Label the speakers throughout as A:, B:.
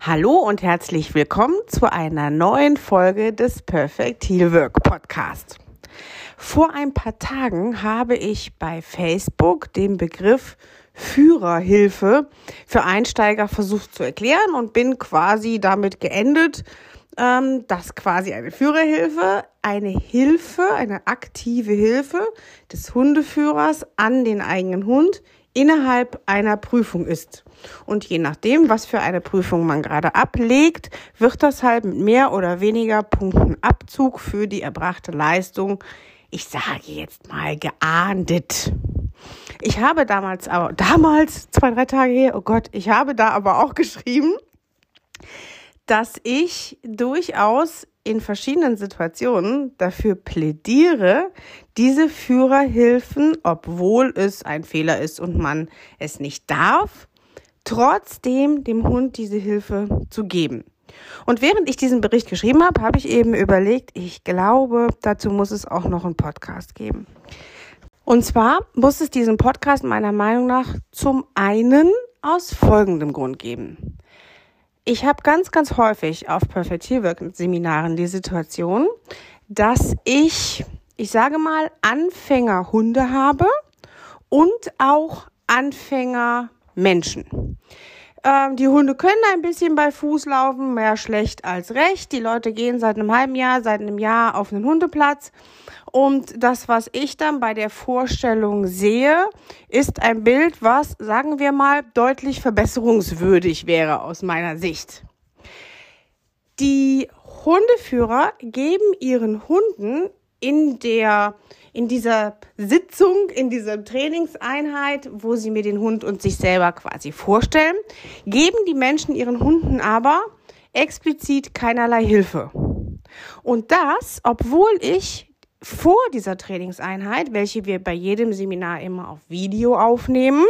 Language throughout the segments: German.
A: Hallo und herzlich willkommen zu einer neuen Folge des Perfect Healwork Podcast. Vor ein paar Tagen habe ich bei Facebook den Begriff Führerhilfe für Einsteiger versucht zu erklären und bin quasi damit geendet, ähm, dass quasi eine Führerhilfe eine Hilfe, eine aktive Hilfe des Hundeführers an den eigenen Hund innerhalb einer Prüfung ist. Und je nachdem, was für eine Prüfung man gerade ablegt, wird das halt mit mehr oder weniger Punkten Abzug für die erbrachte Leistung, ich sage jetzt mal, geahndet. Ich habe damals, aber damals, zwei, drei Tage her, oh Gott, ich habe da aber auch geschrieben, dass ich durchaus in verschiedenen Situationen dafür plädiere, diese Führerhilfen, obwohl es ein Fehler ist und man es nicht darf, trotzdem dem Hund diese Hilfe zu geben. Und während ich diesen Bericht geschrieben habe, habe ich eben überlegt, ich glaube, dazu muss es auch noch einen Podcast geben. Und zwar muss es diesen Podcast meiner Meinung nach zum einen aus folgendem Grund geben. Ich habe ganz, ganz häufig auf Perfect Teamwork Seminaren die Situation, dass ich, ich sage mal, Anfängerhunde habe und auch Anfängermenschen. Ähm, die Hunde können ein bisschen bei Fuß laufen, mehr schlecht als recht. Die Leute gehen seit einem halben Jahr, seit einem Jahr auf einen Hundeplatz. Und das, was ich dann bei der Vorstellung sehe, ist ein Bild, was, sagen wir mal, deutlich verbesserungswürdig wäre aus meiner Sicht. Die Hundeführer geben ihren Hunden in der in dieser Sitzung, in dieser Trainingseinheit, wo sie mir den Hund und sich selber quasi vorstellen, geben die Menschen ihren Hunden aber explizit keinerlei Hilfe. Und das, obwohl ich vor dieser Trainingseinheit, welche wir bei jedem Seminar immer auf Video aufnehmen.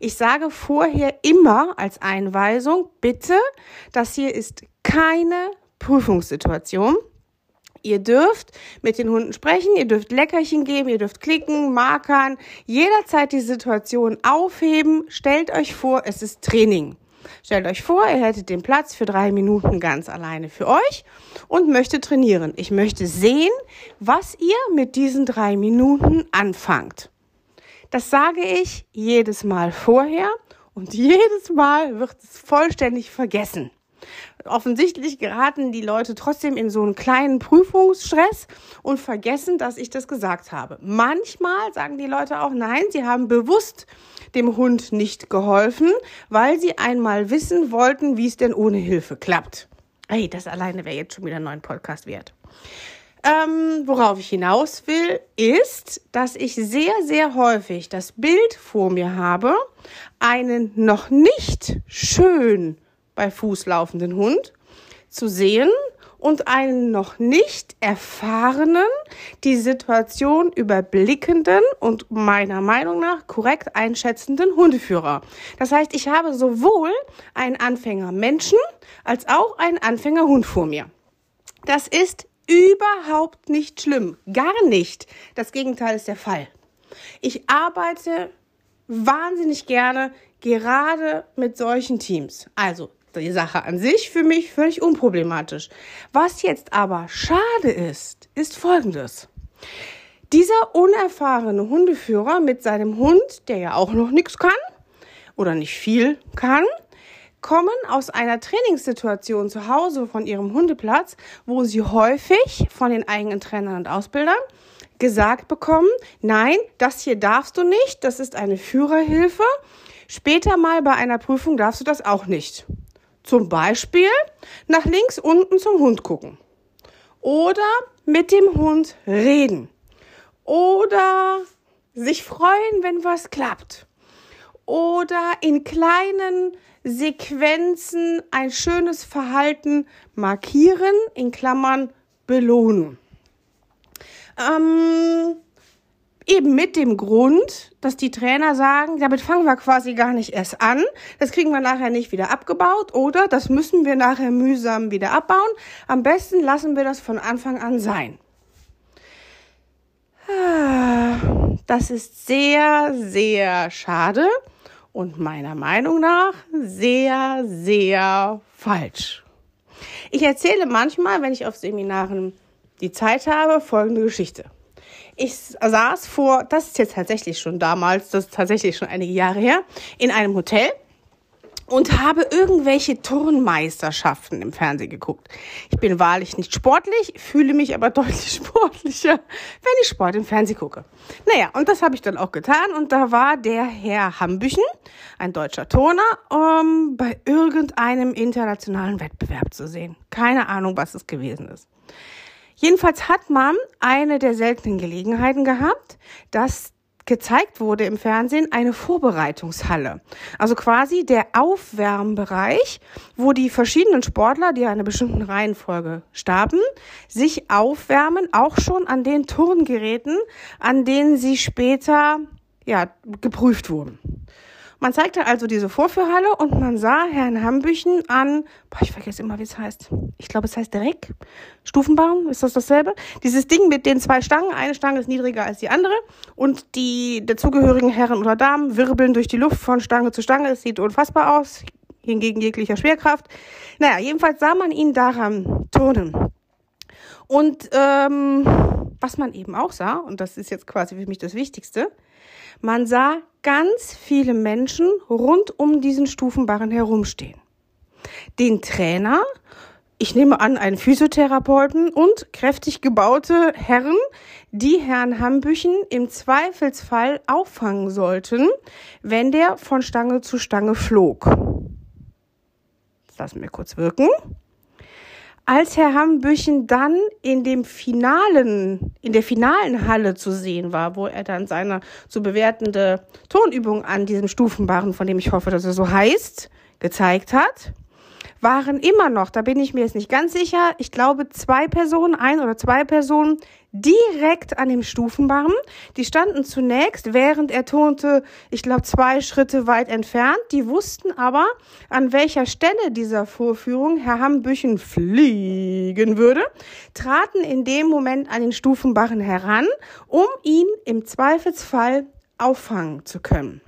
A: Ich sage vorher immer als Einweisung, bitte, das hier ist keine Prüfungssituation. Ihr dürft mit den Hunden sprechen, ihr dürft Leckerchen geben, ihr dürft klicken, markern, jederzeit die Situation aufheben. Stellt euch vor, es ist Training. Stellt euch vor, ihr hättet den Platz für drei Minuten ganz alleine für euch und möchtet trainieren. Ich möchte sehen, was ihr mit diesen drei Minuten anfangt. Das sage ich jedes Mal vorher und jedes Mal wird es vollständig vergessen offensichtlich geraten die Leute trotzdem in so einen kleinen Prüfungsstress und vergessen, dass ich das gesagt habe. Manchmal sagen die Leute auch, nein, sie haben bewusst dem Hund nicht geholfen, weil sie einmal wissen wollten, wie es denn ohne Hilfe klappt. Hey, das alleine wäre jetzt schon wieder einen neuen Podcast wert. Ähm, worauf ich hinaus will, ist, dass ich sehr, sehr häufig das Bild vor mir habe, einen noch nicht schön bei Fuß laufenden Hund zu sehen und einen noch nicht erfahrenen, die Situation überblickenden und meiner Meinung nach korrekt einschätzenden Hundeführer. Das heißt, ich habe sowohl einen Anfänger Menschen als auch einen Anfänger Hund vor mir. Das ist überhaupt nicht schlimm. Gar nicht. Das Gegenteil ist der Fall. Ich arbeite wahnsinnig gerne gerade mit solchen Teams. Also die Sache an sich für mich völlig unproblematisch. Was jetzt aber schade ist, ist Folgendes. Dieser unerfahrene Hundeführer mit seinem Hund, der ja auch noch nichts kann oder nicht viel kann, kommen aus einer Trainingssituation zu Hause von ihrem Hundeplatz, wo sie häufig von den eigenen Trainern und Ausbildern gesagt bekommen, nein, das hier darfst du nicht, das ist eine Führerhilfe. Später mal bei einer Prüfung darfst du das auch nicht. Zum Beispiel nach links unten zum Hund gucken. Oder mit dem Hund reden. Oder sich freuen, wenn was klappt. Oder in kleinen Sequenzen ein schönes Verhalten markieren, in Klammern belohnen. Ähm, Eben mit dem Grund, dass die Trainer sagen, damit fangen wir quasi gar nicht erst an. Das kriegen wir nachher nicht wieder abgebaut oder das müssen wir nachher mühsam wieder abbauen. Am besten lassen wir das von Anfang an sein. Das ist sehr, sehr schade und meiner Meinung nach sehr, sehr falsch. Ich erzähle manchmal, wenn ich auf Seminaren die Zeit habe, folgende Geschichte. Ich saß vor, das ist jetzt tatsächlich schon damals, das ist tatsächlich schon einige Jahre her, in einem Hotel und habe irgendwelche Turnmeisterschaften im Fernsehen geguckt. Ich bin wahrlich nicht sportlich, fühle mich aber deutlich sportlicher, wenn ich Sport im Fernsehen gucke. Naja, und das habe ich dann auch getan und da war der Herr Hambüchen, ein deutscher Turner, um bei irgendeinem internationalen Wettbewerb zu sehen. Keine Ahnung, was es gewesen ist. Jedenfalls hat man eine der seltenen Gelegenheiten gehabt, dass gezeigt wurde im Fernsehen, eine Vorbereitungshalle. Also quasi der Aufwärmbereich, wo die verschiedenen Sportler, die einer bestimmten Reihenfolge starben, sich aufwärmen, auch schon an den Turngeräten, an denen sie später ja, geprüft wurden. Man zeigte also diese Vorführhalle und man sah Herrn Hambüchen an, boah, ich vergesse immer, wie es heißt. Ich glaube, es heißt Reck. Stufenbaum, ist das dasselbe? Dieses Ding mit den zwei Stangen. Eine Stange ist niedriger als die andere und die dazugehörigen Herren oder Damen wirbeln durch die Luft von Stange zu Stange. Es sieht unfassbar aus, hingegen jeglicher Schwerkraft. Naja, jedenfalls sah man ihn daran turnen. Und ähm, was man eben auch sah, und das ist jetzt quasi für mich das Wichtigste, man sah ganz viele Menschen rund um diesen Stufenbarren herumstehen. Den Trainer, ich nehme an, einen Physiotherapeuten und kräftig gebaute Herren, die Herrn Hambüchen im Zweifelsfall auffangen sollten, wenn der von Stange zu Stange flog. Lassen wir kurz wirken. Als Herr Hambüchen dann in dem finalen, in der finalen Halle zu sehen war, wo er dann seine zu bewertende Tonübung an diesem Stufenbarren, von dem ich hoffe, dass er so heißt, gezeigt hat, waren immer noch, da bin ich mir jetzt nicht ganz sicher, ich glaube zwei Personen, ein oder zwei Personen direkt an dem Stufenbarren. Die standen zunächst, während er turnte, ich glaube zwei Schritte weit entfernt. Die wussten aber, an welcher Stelle dieser Vorführung Herr Hambüchen fliegen würde, traten in dem Moment an den Stufenbarren heran, um ihn im Zweifelsfall auffangen zu können.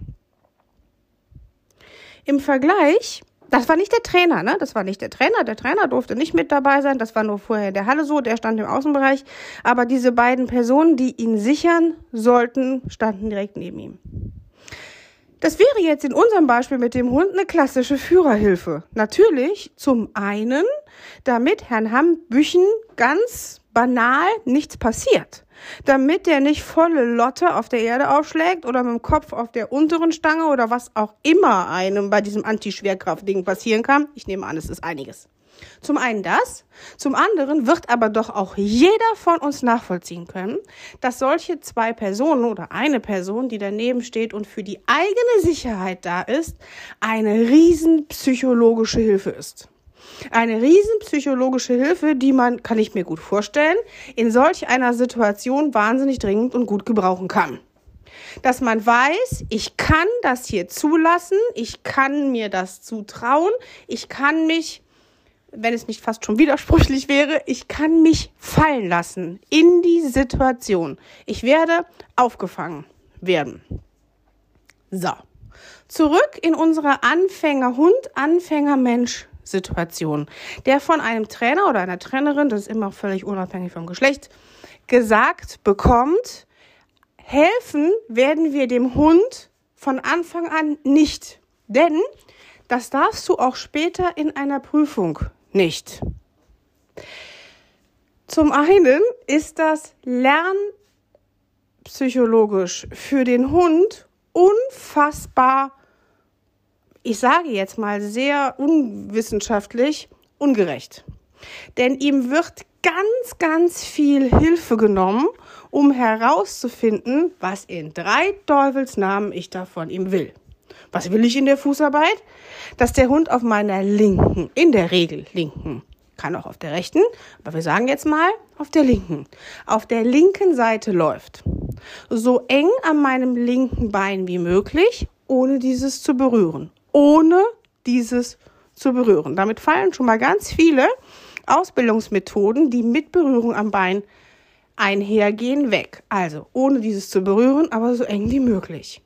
A: Im Vergleich das war nicht der Trainer, ne? Das war nicht der Trainer. Der Trainer durfte nicht mit dabei sein. Das war nur vorher in der Halle so. Der stand im Außenbereich. Aber diese beiden Personen, die ihn sichern sollten, standen direkt neben ihm. Das wäre jetzt in unserem Beispiel mit dem Hund eine klassische Führerhilfe. Natürlich zum einen, damit Herrn Hambüchen ganz banal nichts passiert damit der nicht volle Lotte auf der Erde aufschlägt oder mit dem Kopf auf der unteren Stange oder was auch immer einem bei diesem Anti-Schwerkraft-Ding passieren kann. Ich nehme an, es ist einiges. Zum einen das, zum anderen wird aber doch auch jeder von uns nachvollziehen können, dass solche zwei Personen oder eine Person, die daneben steht und für die eigene Sicherheit da ist, eine riesen psychologische Hilfe ist. Eine riesen psychologische Hilfe, die man, kann ich mir gut vorstellen, in solch einer Situation wahnsinnig dringend und gut gebrauchen kann. Dass man weiß, ich kann das hier zulassen, ich kann mir das zutrauen, ich kann mich, wenn es nicht fast schon widersprüchlich wäre, ich kann mich fallen lassen in die Situation. Ich werde aufgefangen werden. So. Zurück in unsere Anfänger-Hund, Anfänger-Mensch Situation, der von einem Trainer oder einer Trainerin, das ist immer völlig unabhängig vom Geschlecht, gesagt bekommt, helfen werden wir dem Hund von Anfang an nicht. Denn das darfst du auch später in einer Prüfung nicht. Zum einen ist das lernpsychologisch für den Hund unfassbar ich sage jetzt mal sehr unwissenschaftlich, ungerecht. Denn ihm wird ganz, ganz viel Hilfe genommen, um herauszufinden, was in drei Teufelsnamen ich da von ihm will. Was will ich in der Fußarbeit? Dass der Hund auf meiner linken, in der Regel linken, kann auch auf der rechten, aber wir sagen jetzt mal auf der linken, auf der linken Seite läuft. So eng an meinem linken Bein wie möglich, ohne dieses zu berühren ohne dieses zu berühren. Damit fallen schon mal ganz viele Ausbildungsmethoden, die mit Berührung am Bein einhergehen, weg. Also ohne dieses zu berühren, aber so eng wie möglich.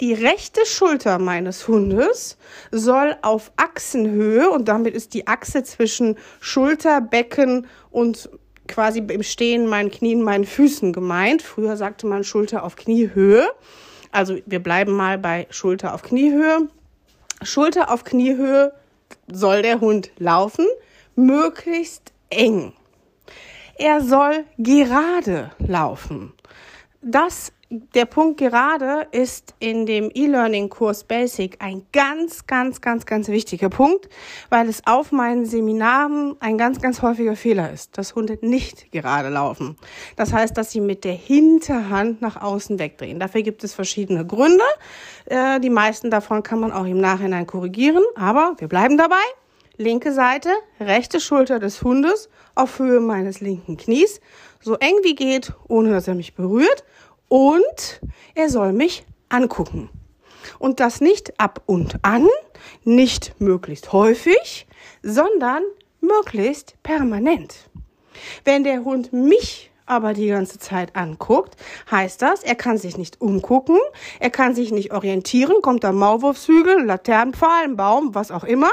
A: Die rechte Schulter meines Hundes soll auf Achsenhöhe und damit ist die Achse zwischen Schulter, Becken und quasi im Stehen meinen Knien, meinen Füßen gemeint. Früher sagte man Schulter auf Kniehöhe. Also wir bleiben mal bei Schulter auf Kniehöhe. Schulter auf Kniehöhe soll der Hund laufen, möglichst eng. Er soll gerade laufen. Das der Punkt gerade ist in dem E-Learning-Kurs Basic ein ganz, ganz, ganz, ganz wichtiger Punkt, weil es auf meinen Seminaren ein ganz, ganz häufiger Fehler ist, dass Hunde nicht gerade laufen. Das heißt, dass sie mit der Hinterhand nach außen wegdrehen. Dafür gibt es verschiedene Gründe. Äh, die meisten davon kann man auch im Nachhinein korrigieren, aber wir bleiben dabei. Linke Seite, rechte Schulter des Hundes auf Höhe meines linken Knies, so eng wie geht, ohne dass er mich berührt und er soll mich angucken. Und das nicht ab und an, nicht möglichst häufig, sondern möglichst permanent. Wenn der Hund mich aber die ganze Zeit anguckt, heißt das, er kann sich nicht umgucken, er kann sich nicht orientieren, kommt da Maulwurfshügel, Laternenpfahl, ein Baum, was auch immer.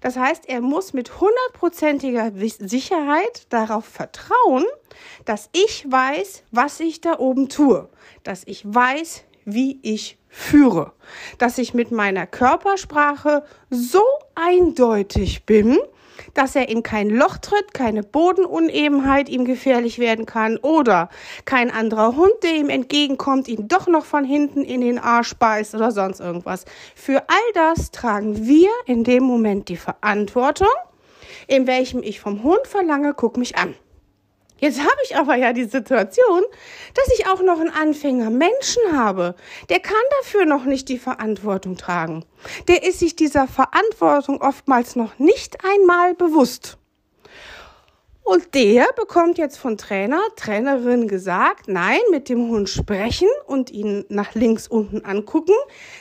A: Das heißt, er muss mit hundertprozentiger Sicherheit darauf vertrauen, dass ich weiß, was ich da oben tue, dass ich weiß, wie ich führe, dass ich mit meiner Körpersprache so eindeutig bin, dass er in kein Loch tritt, keine Bodenunebenheit ihm gefährlich werden kann oder kein anderer Hund, der ihm entgegenkommt, ihn doch noch von hinten in den Arsch beißt oder sonst irgendwas. Für all das tragen wir in dem Moment die Verantwortung, in welchem ich vom Hund verlange, guck mich an. Jetzt habe ich aber ja die Situation, dass ich auch noch einen Anfänger Menschen habe. Der kann dafür noch nicht die Verantwortung tragen. Der ist sich dieser Verantwortung oftmals noch nicht einmal bewusst. Und der bekommt jetzt von Trainer, Trainerin gesagt, nein, mit dem Hund sprechen und ihn nach links unten angucken,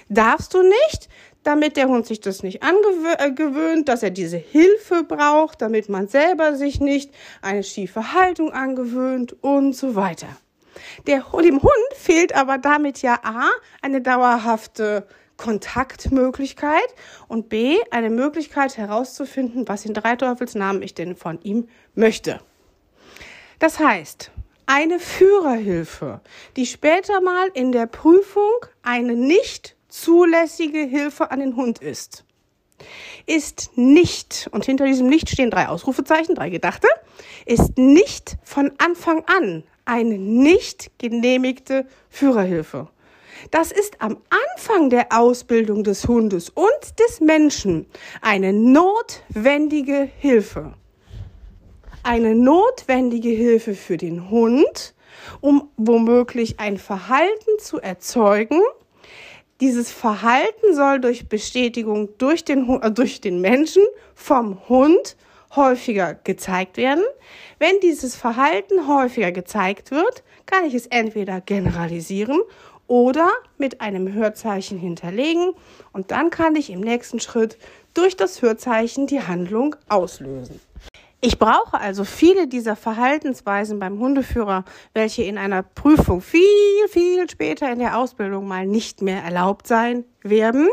A: darfst du nicht damit der Hund sich das nicht angewöhnt, dass er diese Hilfe braucht, damit man selber sich nicht eine schiefe Haltung angewöhnt und so weiter. Der, dem Hund fehlt aber damit ja A, eine dauerhafte Kontaktmöglichkeit und B, eine Möglichkeit herauszufinden, was in drei Teufelsnamen ich denn von ihm möchte. Das heißt, eine Führerhilfe, die später mal in der Prüfung eine nicht zulässige Hilfe an den Hund ist, ist nicht, und hinter diesem Nicht stehen drei Ausrufezeichen, drei Gedachte, ist nicht von Anfang an eine nicht genehmigte Führerhilfe. Das ist am Anfang der Ausbildung des Hundes und des Menschen eine notwendige Hilfe. Eine notwendige Hilfe für den Hund, um womöglich ein Verhalten zu erzeugen, dieses Verhalten soll durch Bestätigung durch den, äh, durch den Menschen vom Hund häufiger gezeigt werden. Wenn dieses Verhalten häufiger gezeigt wird, kann ich es entweder generalisieren oder mit einem Hörzeichen hinterlegen und dann kann ich im nächsten Schritt durch das Hörzeichen die Handlung auslösen. Ich brauche also viele dieser Verhaltensweisen beim Hundeführer, welche in einer Prüfung viel, viel später in der Ausbildung mal nicht mehr erlaubt sein werden.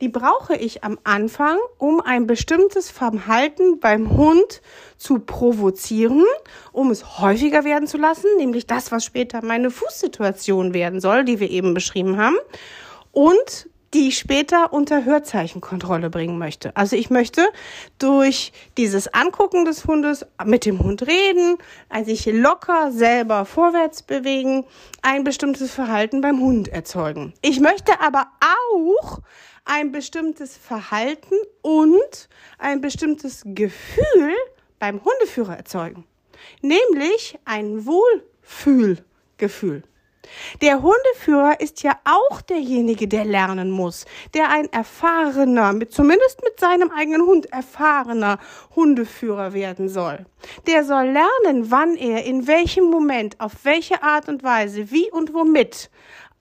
A: Die brauche ich am Anfang, um ein bestimmtes Verhalten beim Hund zu provozieren, um es häufiger werden zu lassen, nämlich das, was später meine Fußsituation werden soll, die wir eben beschrieben haben. Und die ich später unter Hörzeichenkontrolle bringen möchte. Also ich möchte durch dieses Angucken des Hundes mit dem Hund reden, sich locker selber vorwärts bewegen, ein bestimmtes Verhalten beim Hund erzeugen. Ich möchte aber auch ein bestimmtes Verhalten und ein bestimmtes Gefühl beim Hundeführer erzeugen. Nämlich ein Wohlfühlgefühl. Der Hundeführer ist ja auch derjenige, der lernen muss, der ein erfahrener, mit, zumindest mit seinem eigenen Hund erfahrener Hundeführer werden soll. Der soll lernen, wann er in welchem Moment, auf welche Art und Weise, wie und womit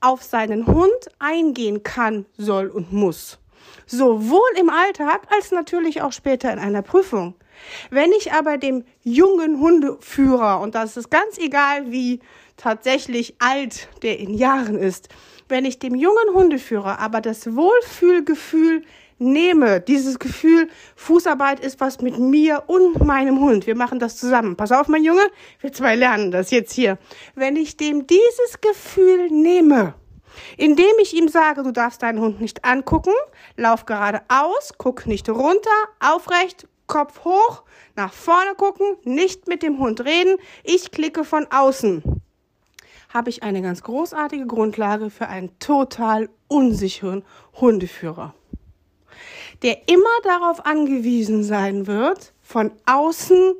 A: auf seinen Hund eingehen kann, soll und muss. Sowohl im Alltag als natürlich auch später in einer Prüfung. Wenn ich aber dem jungen Hundeführer, und das ist ganz egal, wie tatsächlich alt der in Jahren ist, wenn ich dem jungen Hundeführer aber das Wohlfühlgefühl nehme, dieses Gefühl, Fußarbeit ist was mit mir und meinem Hund. Wir machen das zusammen. Pass auf, mein Junge, wir zwei lernen das jetzt hier. Wenn ich dem dieses Gefühl nehme, indem ich ihm sage, du darfst deinen Hund nicht angucken, lauf geradeaus, guck nicht runter, aufrecht, Kopf hoch, nach vorne gucken, nicht mit dem Hund reden, ich klicke von außen habe ich eine ganz großartige Grundlage für einen total unsicheren Hundeführer, der immer darauf angewiesen sein wird, von außen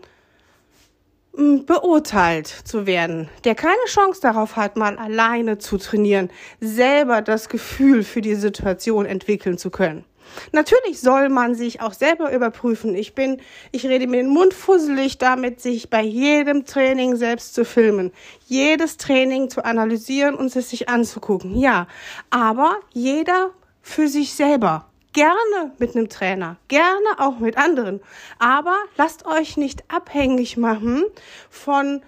A: hm, beurteilt zu werden, der keine Chance darauf hat, mal alleine zu trainieren, selber das Gefühl für die Situation entwickeln zu können. Natürlich soll man sich auch selber überprüfen. Ich bin, ich rede mir den Mund fusselig damit, sich bei jedem Training selbst zu filmen, jedes Training zu analysieren und es sich anzugucken. Ja, aber jeder für sich selber. Gerne mit einem Trainer, gerne auch mit anderen. Aber lasst euch nicht abhängig machen von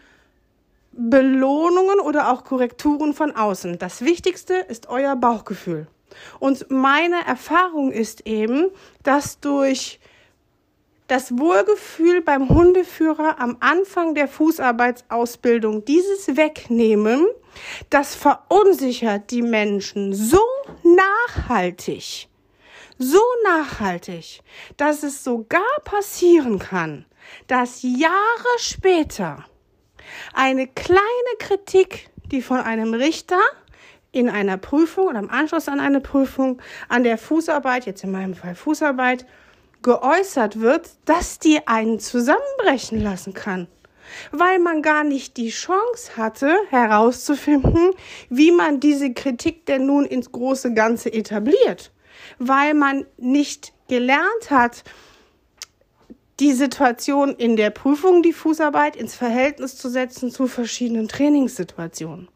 A: Belohnungen oder auch Korrekturen von außen. Das Wichtigste ist euer Bauchgefühl. Und meine Erfahrung ist eben, dass durch das Wohlgefühl beim Hundeführer am Anfang der Fußarbeitsausbildung, dieses Wegnehmen, das verunsichert die Menschen so nachhaltig, so nachhaltig, dass es sogar passieren kann, dass Jahre später eine kleine Kritik, die von einem Richter in einer Prüfung oder im Anschluss an eine Prüfung an der Fußarbeit, jetzt in meinem Fall Fußarbeit, geäußert wird, dass die einen zusammenbrechen lassen kann. Weil man gar nicht die Chance hatte, herauszufinden, wie man diese Kritik denn nun ins große Ganze etabliert. Weil man nicht gelernt hat, die Situation in der Prüfung, die Fußarbeit, ins Verhältnis zu setzen zu verschiedenen Trainingssituationen.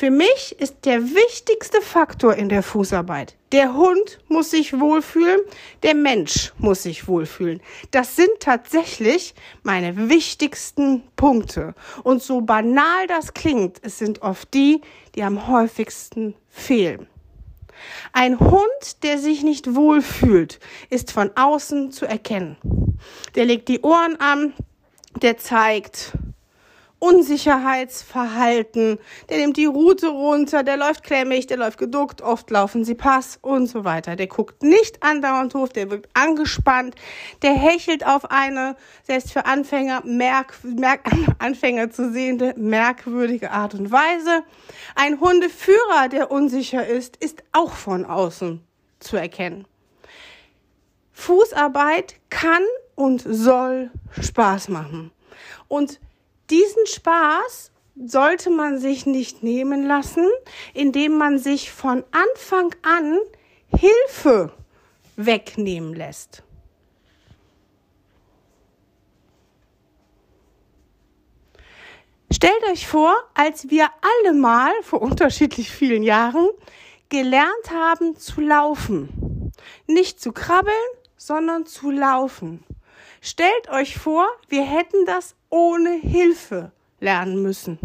A: Für mich ist der wichtigste Faktor in der Fußarbeit. Der Hund muss sich wohlfühlen, der Mensch muss sich wohlfühlen. Das sind tatsächlich meine wichtigsten Punkte. Und so banal das klingt, es sind oft die, die am häufigsten fehlen. Ein Hund, der sich nicht wohlfühlt, ist von außen zu erkennen. Der legt die Ohren an, der zeigt Unsicherheitsverhalten, der nimmt die Route runter, der läuft klemmig, der läuft geduckt, oft laufen sie Pass und so weiter. Der guckt nicht andauernd hoch, der wirkt angespannt, der hechelt auf eine, selbst für Anfänger, merk, merk, Anfänger zu sehende, merkwürdige Art und Weise. Ein Hundeführer, der unsicher ist, ist auch von außen zu erkennen. Fußarbeit kann und soll Spaß machen. Und diesen Spaß sollte man sich nicht nehmen lassen, indem man sich von Anfang an Hilfe wegnehmen lässt. Stellt euch vor, als wir alle mal vor unterschiedlich vielen Jahren gelernt haben zu laufen. Nicht zu krabbeln, sondern zu laufen. Stellt euch vor, wir hätten das ohne Hilfe lernen müssen.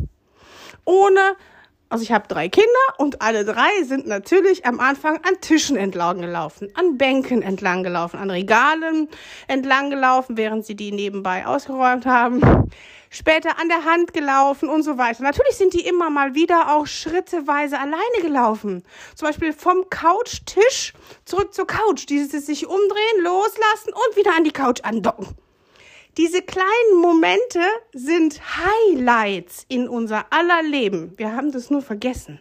A: Ohne, also ich habe drei Kinder und alle drei sind natürlich am Anfang an Tischen entlang gelaufen, an Bänken entlang gelaufen, an Regalen entlang gelaufen, während sie die nebenbei ausgeräumt haben. Später an der Hand gelaufen und so weiter. Natürlich sind die immer mal wieder auch schritteweise alleine gelaufen. Zum Beispiel vom Couchtisch zurück zur Couch. Dieses sich umdrehen, loslassen und wieder an die Couch andocken. Diese kleinen Momente sind Highlights in unser aller Leben. Wir haben das nur vergessen.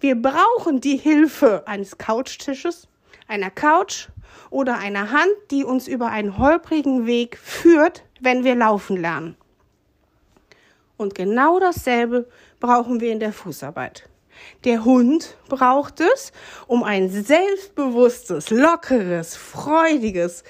A: Wir brauchen die Hilfe eines Couchtisches, einer Couch oder einer Hand, die uns über einen holprigen Weg führt, wenn wir laufen lernen. Und genau dasselbe brauchen wir in der Fußarbeit. Der Hund braucht es, um ein selbstbewusstes, lockeres, freudiges,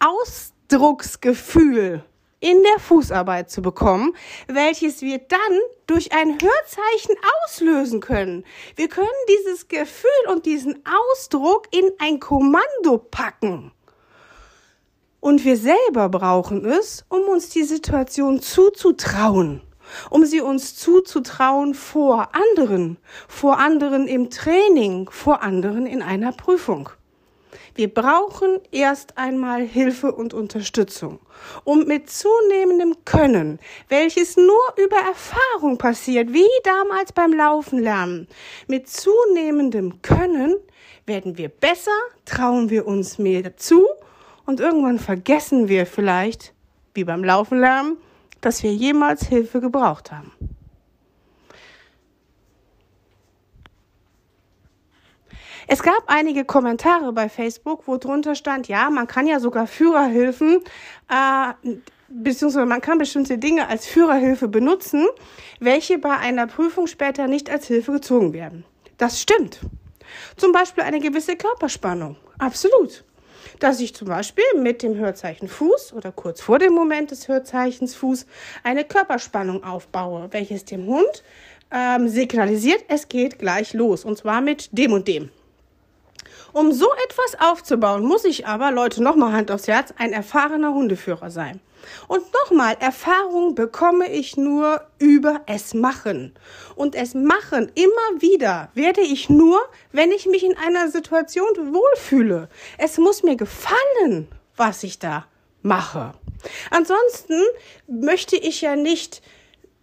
A: aus Ausdrucksgefühl in der Fußarbeit zu bekommen, welches wir dann durch ein Hörzeichen auslösen können. Wir können dieses Gefühl und diesen Ausdruck in ein Kommando packen. Und wir selber brauchen es, um uns die Situation zuzutrauen, um sie uns zuzutrauen vor anderen, vor anderen im Training, vor anderen in einer Prüfung. Wir brauchen erst einmal Hilfe und Unterstützung, um mit zunehmendem Können, welches nur über Erfahrung passiert, wie damals beim Laufen lernen, mit zunehmendem Können werden wir besser, trauen wir uns mehr zu und irgendwann vergessen wir vielleicht, wie beim Laufen lernen, dass wir jemals Hilfe gebraucht haben. Es gab einige Kommentare bei Facebook, wo drunter stand, ja, man kann ja sogar Führerhilfen, äh, beziehungsweise man kann bestimmte Dinge als Führerhilfe benutzen, welche bei einer Prüfung später nicht als Hilfe gezogen werden. Das stimmt. Zum Beispiel eine gewisse Körperspannung. Absolut. Dass ich zum Beispiel mit dem Hörzeichen Fuß oder kurz vor dem Moment des Hörzeichens Fuß eine Körperspannung aufbaue, welches dem Hund ähm, signalisiert, es geht gleich los. Und zwar mit dem und dem. Um so etwas aufzubauen, muss ich aber, Leute, nochmal Hand aufs Herz, ein erfahrener Hundeführer sein. Und nochmal, Erfahrung bekomme ich nur über es machen. Und es machen immer wieder werde ich nur, wenn ich mich in einer Situation wohlfühle. Es muss mir gefallen, was ich da mache. Ansonsten möchte ich ja nicht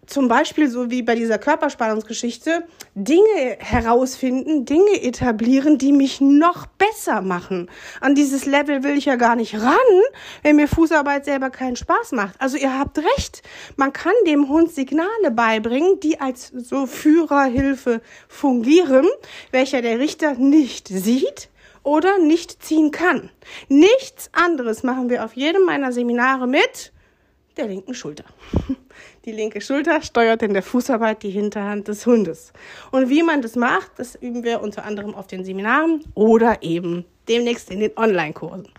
A: zum Beispiel so wie bei dieser Körperspannungsgeschichte Dinge herausfinden, Dinge etablieren, die mich noch besser machen. An dieses Level will ich ja gar nicht ran, wenn mir Fußarbeit selber keinen Spaß macht. Also ihr habt recht, man kann dem Hund Signale beibringen, die als so Führerhilfe fungieren, welcher der Richter nicht sieht oder nicht ziehen kann. Nichts anderes machen wir auf jedem meiner Seminare mit der linken Schulter. Die linke Schulter steuert in der Fußarbeit die Hinterhand des Hundes. Und wie man das macht, das üben wir unter anderem auf den Seminaren oder eben demnächst in den Online-Kursen.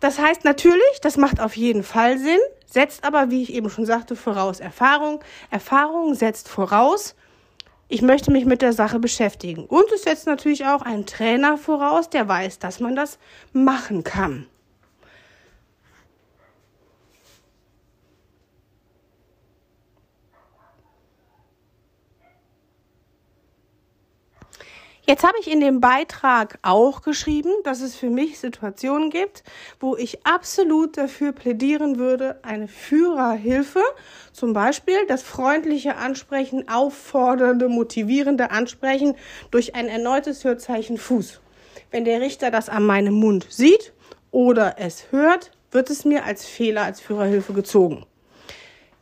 A: Das heißt natürlich, das macht auf jeden Fall Sinn, setzt aber, wie ich eben schon sagte, voraus Erfahrung. Erfahrung setzt voraus, ich möchte mich mit der Sache beschäftigen. Und es setzt natürlich auch einen Trainer voraus, der weiß, dass man das machen kann. Jetzt habe ich in dem Beitrag auch geschrieben, dass es für mich Situationen gibt, wo ich absolut dafür plädieren würde, eine Führerhilfe, zum Beispiel das freundliche Ansprechen, auffordernde, motivierende Ansprechen durch ein erneutes Hörzeichen Fuß. Wenn der Richter das an meinem Mund sieht oder es hört, wird es mir als Fehler als Führerhilfe gezogen.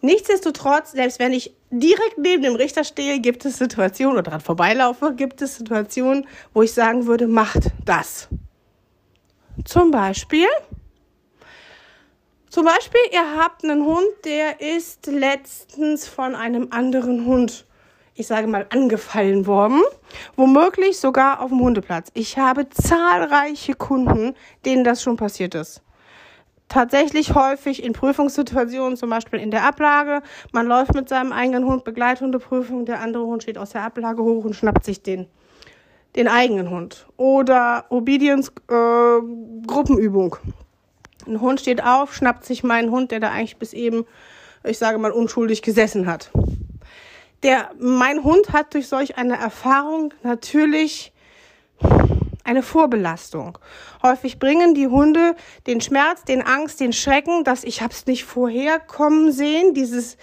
A: Nichtsdestotrotz, selbst wenn ich direkt neben dem Richter stehe, gibt es Situationen oder dran vorbeilaufe, gibt es Situationen, wo ich sagen würde, macht das. Zum Beispiel, zum Beispiel, ihr habt einen Hund, der ist letztens von einem anderen Hund, ich sage mal, angefallen worden. Womöglich sogar auf dem Hundeplatz. Ich habe zahlreiche Kunden, denen das schon passiert ist tatsächlich häufig in Prüfungssituationen, zum Beispiel in der Ablage. Man läuft mit seinem eigenen Hund Begleithundeprüfung, der andere Hund steht aus der Ablage hoch und schnappt sich den, den eigenen Hund. Oder Obedience äh. Ein Hund steht auf, schnappt sich meinen Hund, der da eigentlich bis eben, ich sage mal, unschuldig gesessen hat. Der, mein Hund hat durch solch eine Erfahrung natürlich eine Vorbelastung. Häufig bringen die Hunde den Schmerz, den Angst, den Schrecken, dass ich hab's nicht vorher kommen sehen, dieses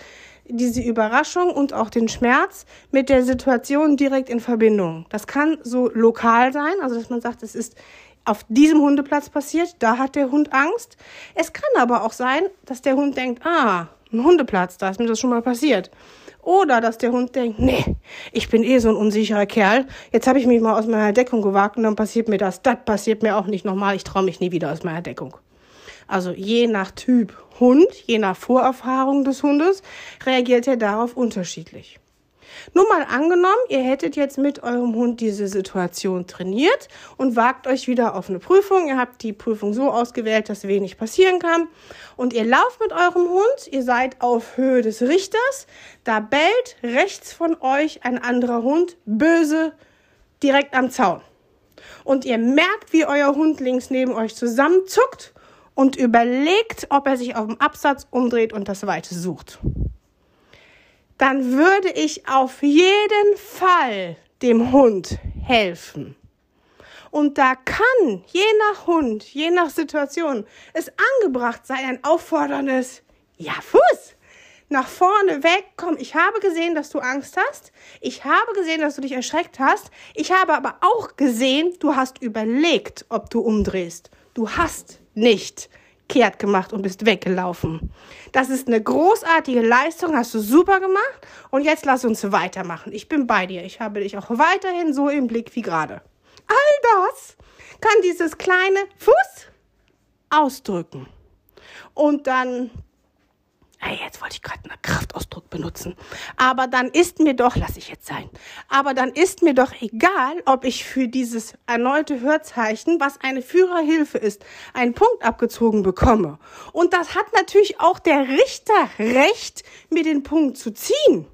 A: diese Überraschung und auch den Schmerz mit der Situation direkt in Verbindung. Das kann so lokal sein, also dass man sagt, es ist auf diesem Hundeplatz passiert, da hat der Hund Angst. Es kann aber auch sein, dass der Hund denkt, ah, ein Hundeplatz, da ist mir das schon mal passiert. Oder dass der Hund denkt, nee, ich bin eh so ein unsicherer Kerl. Jetzt habe ich mich mal aus meiner Deckung gewagt und dann passiert mir das. Das passiert mir auch nicht nochmal. Ich traue mich nie wieder aus meiner Deckung. Also je nach Typ Hund, je nach Vorerfahrung des Hundes, reagiert er darauf unterschiedlich. Nur mal angenommen, ihr hättet jetzt mit eurem Hund diese Situation trainiert und wagt euch wieder auf eine Prüfung. Ihr habt die Prüfung so ausgewählt, dass wenig passieren kann. Und ihr lauft mit eurem Hund, ihr seid auf Höhe des Richters. Da bellt rechts von euch ein anderer Hund böse direkt am Zaun. Und ihr merkt, wie euer Hund links neben euch zusammenzuckt und überlegt, ob er sich auf dem Absatz umdreht und das Weite sucht dann würde ich auf jeden Fall dem Hund helfen. Und da kann je nach Hund, je nach Situation es angebracht sein, ein aufforderndes Ja, Fuß! Nach vorne weg, komm, ich habe gesehen, dass du Angst hast. Ich habe gesehen, dass du dich erschreckt hast. Ich habe aber auch gesehen, du hast überlegt, ob du umdrehst. Du hast nicht kehrt gemacht und bist weggelaufen. Das ist eine großartige Leistung, hast du super gemacht und jetzt lass uns weitermachen. Ich bin bei dir. Ich habe dich auch weiterhin so im Blick wie gerade. All das kann dieses kleine Fuß ausdrücken. Und dann Hey, jetzt wollte ich gerade einen Kraftausdruck benutzen. Aber dann ist mir doch, lass ich jetzt sein, aber dann ist mir doch egal, ob ich für dieses erneute Hörzeichen, was eine Führerhilfe ist, einen Punkt abgezogen bekomme. Und das hat natürlich auch der Richter Recht, mir den Punkt zu ziehen.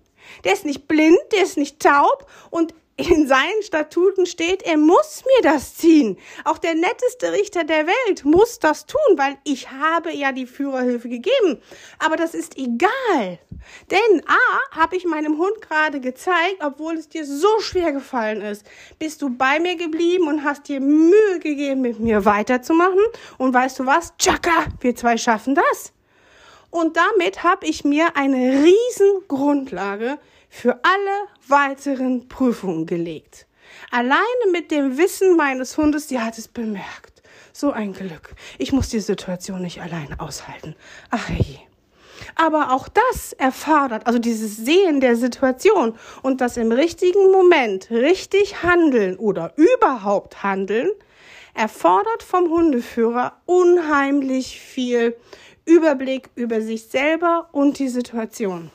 A: Der ist nicht blind, der ist nicht taub und in seinen Statuten steht, er muss mir das ziehen. Auch der netteste Richter der Welt muss das tun, weil ich habe ja die Führerhilfe gegeben. Aber das ist egal. Denn A, habe ich meinem Hund gerade gezeigt, obwohl es dir so schwer gefallen ist, bist du bei mir geblieben und hast dir Mühe gegeben, mit mir weiterzumachen. Und weißt du was? Chaka, wir zwei schaffen das. Und damit habe ich mir eine riesen Grundlage für alle weiteren Prüfungen gelegt. Alleine mit dem Wissen meines Hundes, die hat es bemerkt. So ein Glück. Ich muss die Situation nicht alleine aushalten. Ach je. Aber auch das erfordert, also dieses Sehen der Situation und das im richtigen Moment richtig handeln oder überhaupt handeln, erfordert vom Hundeführer unheimlich viel Überblick über sich selber und die Situation.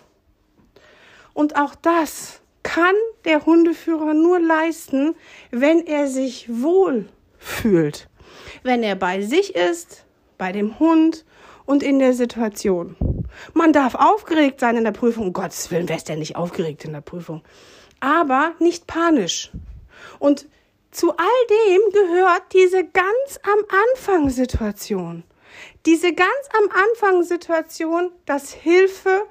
A: Und auch das kann der Hundeführer nur leisten, wenn er sich wohl fühlt. Wenn er bei sich ist, bei dem Hund und in der Situation. Man darf aufgeregt sein in der Prüfung. Um Gottes Willen, wer ist denn nicht aufgeregt in der Prüfung? Aber nicht panisch. Und zu all dem gehört diese ganz am Anfang Situation. Diese ganz am Anfang Situation, dass Hilfe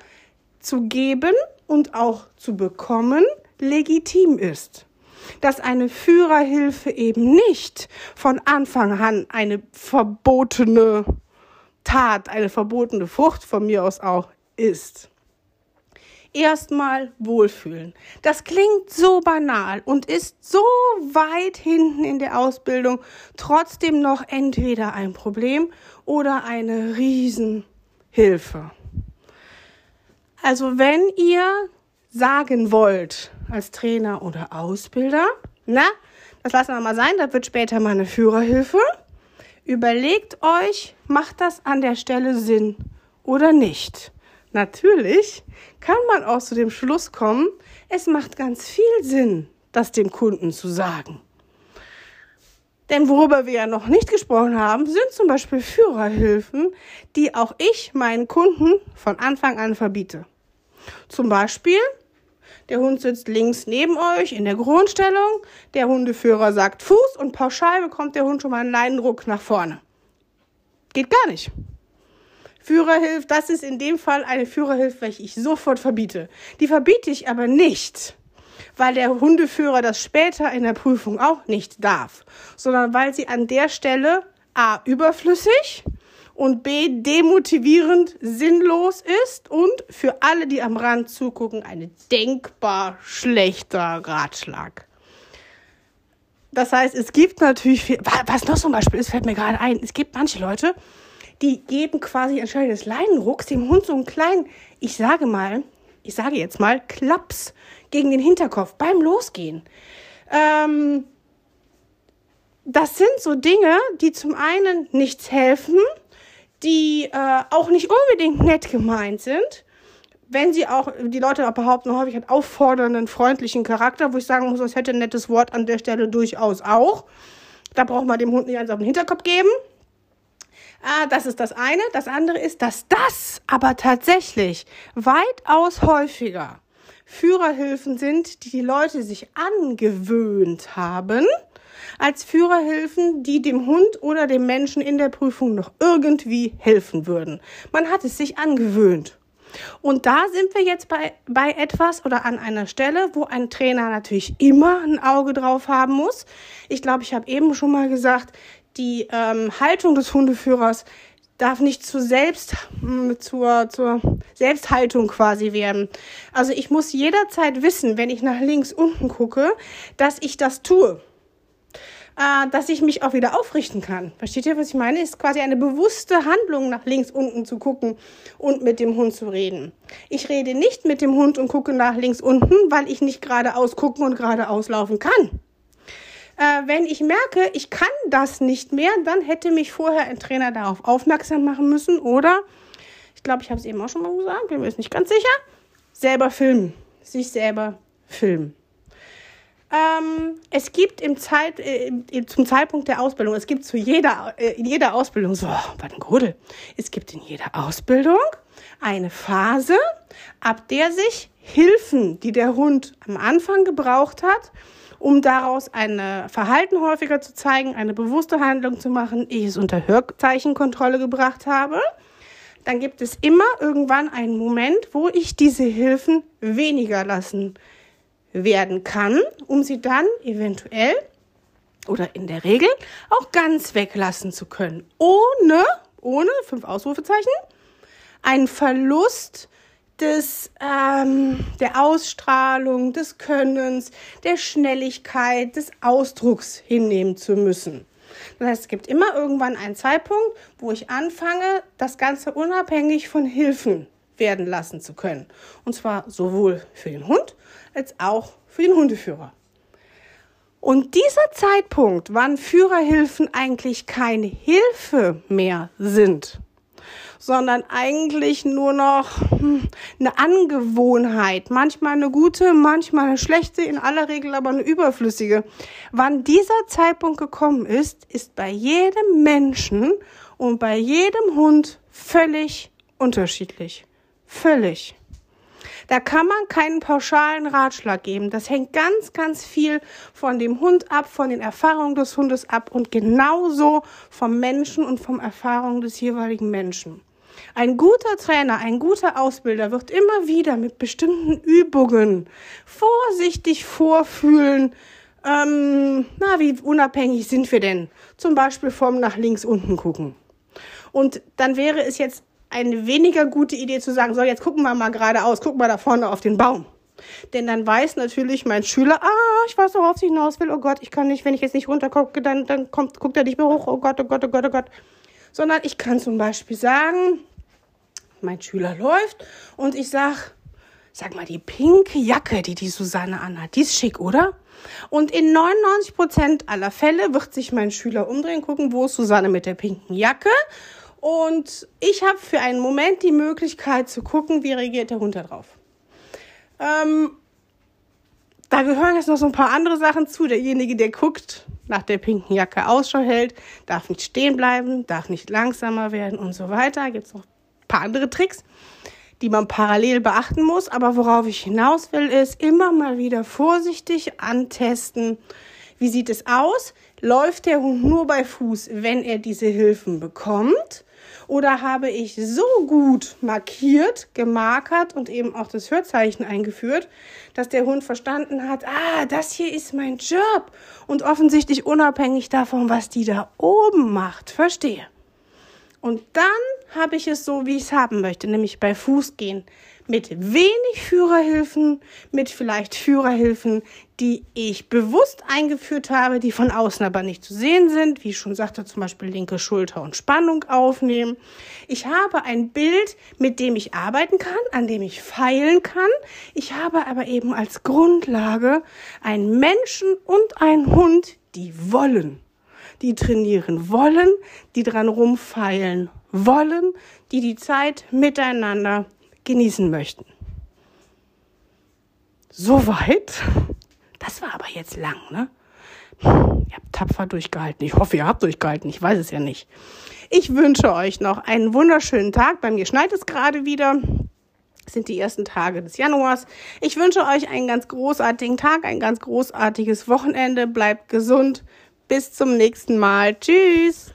A: zu geben und auch zu bekommen legitim ist. Dass eine Führerhilfe eben nicht von Anfang an eine verbotene Tat, eine verbotene Frucht von mir aus auch ist. Erstmal wohlfühlen. Das klingt so banal und ist so weit hinten in der Ausbildung trotzdem noch entweder ein Problem oder eine Riesenhilfe. Also wenn ihr sagen wollt als Trainer oder Ausbilder, na, das lassen wir mal sein, das wird später mal eine Führerhilfe. Überlegt euch, macht das an der Stelle Sinn oder nicht? Natürlich kann man auch zu dem Schluss kommen, es macht ganz viel Sinn, das dem Kunden zu sagen. Denn worüber wir ja noch nicht gesprochen haben, sind zum Beispiel Führerhilfen, die auch ich meinen Kunden von Anfang an verbiete. Zum Beispiel, der Hund sitzt links neben euch in der Grundstellung, der Hundeführer sagt Fuß und pauschal bekommt der Hund schon mal einen Leidendruck nach vorne. Geht gar nicht. Führerhilfe, das ist in dem Fall eine Führerhilfe, welche ich sofort verbiete. Die verbiete ich aber nicht, weil der Hundeführer das später in der Prüfung auch nicht darf, sondern weil sie an der Stelle a überflüssig und B demotivierend, sinnlos ist und für alle, die am Rand zugucken, ein denkbar schlechter Ratschlag. Das heißt, es gibt natürlich viel, was noch zum Beispiel ist, fällt mir gerade ein, es gibt manche Leute, die geben quasi anstelle des Leinenrucks dem Hund so einen kleinen, ich sage mal, ich sage jetzt mal, Klaps gegen den Hinterkopf beim Losgehen. Ähm, das sind so Dinge, die zum einen nichts helfen, die äh, auch nicht unbedingt nett gemeint sind wenn sie auch, die Leute behaupten häufig hat auffordernden, freundlichen Charakter, wo ich sagen muss, das hätte ein nettes Wort an der Stelle durchaus auch. Da braucht man dem Hund nicht eins auf den Hinterkopf geben. Ah, das ist das eine. Das andere ist, dass das aber tatsächlich weitaus häufiger Führerhilfen sind, die die Leute sich angewöhnt haben, als Führerhilfen, die dem Hund oder dem Menschen in der Prüfung noch irgendwie helfen würden. Man hat es sich angewöhnt. Und da sind wir jetzt bei, bei etwas oder an einer Stelle, wo ein Trainer natürlich immer ein Auge drauf haben muss. Ich glaube, ich habe eben schon mal gesagt, die ähm, Haltung des Hundeführers darf nicht zu selbst hm, zur zur Selbsthaltung quasi werden. Also ich muss jederzeit wissen, wenn ich nach links unten gucke, dass ich das tue äh, dass ich mich auch wieder aufrichten kann. Versteht ihr, was ich meine? Ist quasi eine bewusste Handlung, nach links unten zu gucken und mit dem Hund zu reden. Ich rede nicht mit dem Hund und gucke nach links unten, weil ich nicht geradeaus gucken und geradeaus laufen kann. Äh, wenn ich merke, ich kann das nicht mehr, dann hätte mich vorher ein Trainer darauf aufmerksam machen müssen oder, ich glaube, ich habe es eben auch schon mal gesagt, bin mir jetzt nicht ganz sicher, selber filmen, sich selber filmen. Ähm, es gibt im Zeit, äh, zum Zeitpunkt der Ausbildung, es gibt zu jeder, äh, in jeder Ausbildung, so, ein Grudel, es gibt in jeder Ausbildung eine Phase, ab der sich Hilfen, die der Hund am Anfang gebraucht hat, um daraus ein Verhalten häufiger zu zeigen, eine bewusste Handlung zu machen, ich es unter Hörzeichenkontrolle gebracht habe, dann gibt es immer irgendwann einen Moment, wo ich diese Hilfen weniger lassen werden kann, um sie dann eventuell oder in der Regel auch ganz weglassen zu können. Ohne, ohne, fünf Ausrufezeichen, einen Verlust des, ähm, der Ausstrahlung, des Könnens, der Schnelligkeit, des Ausdrucks hinnehmen zu müssen. Das heißt, es gibt immer irgendwann einen Zeitpunkt, wo ich anfange, das Ganze unabhängig von Hilfen werden lassen zu können. Und zwar sowohl für den Hund als auch für den Hundeführer. Und dieser Zeitpunkt, wann Führerhilfen eigentlich keine Hilfe mehr sind, sondern eigentlich nur noch hm, eine Angewohnheit, manchmal eine gute, manchmal eine schlechte, in aller Regel aber eine überflüssige. Wann dieser Zeitpunkt gekommen ist, ist bei jedem Menschen und bei jedem Hund völlig unterschiedlich. Völlig. Da kann man keinen pauschalen Ratschlag geben. Das hängt ganz, ganz viel von dem Hund ab, von den Erfahrungen des Hundes ab und genauso vom Menschen und vom Erfahrungen des jeweiligen Menschen. Ein guter Trainer, ein guter Ausbilder wird immer wieder mit bestimmten Übungen vorsichtig vorfühlen, ähm, na, wie unabhängig sind wir denn? Zum Beispiel vom nach links unten gucken. Und dann wäre es jetzt eine weniger gute Idee zu sagen, so jetzt gucken wir mal geradeaus, gucken wir da vorne auf den Baum. Denn dann weiß natürlich mein Schüler, ah, ich weiß, worauf sie hinaus will, oh Gott, ich kann nicht, wenn ich jetzt nicht runtergucke, dann, dann kommt, guckt er nicht mehr hoch, oh Gott, oh Gott, oh Gott, oh Gott. Sondern ich kann zum Beispiel sagen, mein Schüler läuft und ich sag, sag mal, die pinke Jacke, die die Susanne anhat, die ist schick, oder? Und in 99 Prozent aller Fälle wird sich mein Schüler umdrehen, gucken, wo ist Susanne mit der pinken Jacke und ich habe für einen Moment die Möglichkeit zu gucken, wie reagiert der Hund darauf. Ähm, da gehören jetzt noch so ein paar andere Sachen zu. Derjenige, der guckt, nach der pinken Jacke Ausschau hält, darf nicht stehen bleiben, darf nicht langsamer werden und so weiter. Gibt es noch ein paar andere Tricks, die man parallel beachten muss. Aber worauf ich hinaus will, ist immer mal wieder vorsichtig antesten. Wie sieht es aus? Läuft der Hund nur bei Fuß, wenn er diese Hilfen bekommt? Oder habe ich so gut markiert, gemarkert und eben auch das Hörzeichen eingeführt, dass der Hund verstanden hat, ah, das hier ist mein Job und offensichtlich unabhängig davon, was die da oben macht. Verstehe. Und dann habe ich es so, wie ich es haben möchte, nämlich bei Fuß gehen mit wenig Führerhilfen, mit vielleicht Führerhilfen, die ich bewusst eingeführt habe, die von außen aber nicht zu sehen sind, wie ich schon sagte, zum Beispiel linke Schulter und Spannung aufnehmen. Ich habe ein Bild, mit dem ich arbeiten kann, an dem ich feilen kann. Ich habe aber eben als Grundlage einen Menschen und einen Hund, die wollen die trainieren wollen, die dran rumfeilen wollen, die die Zeit miteinander genießen möchten. Soweit. Das war aber jetzt lang, ne? Ihr habt tapfer durchgehalten. Ich hoffe, ihr habt durchgehalten. Ich weiß es ja nicht. Ich wünsche euch noch einen wunderschönen Tag. Bei mir schneit es gerade wieder. Das sind die ersten Tage des Januars. Ich wünsche euch einen ganz großartigen Tag, ein ganz großartiges Wochenende. Bleibt gesund. Bis zum nächsten Mal. Tschüss.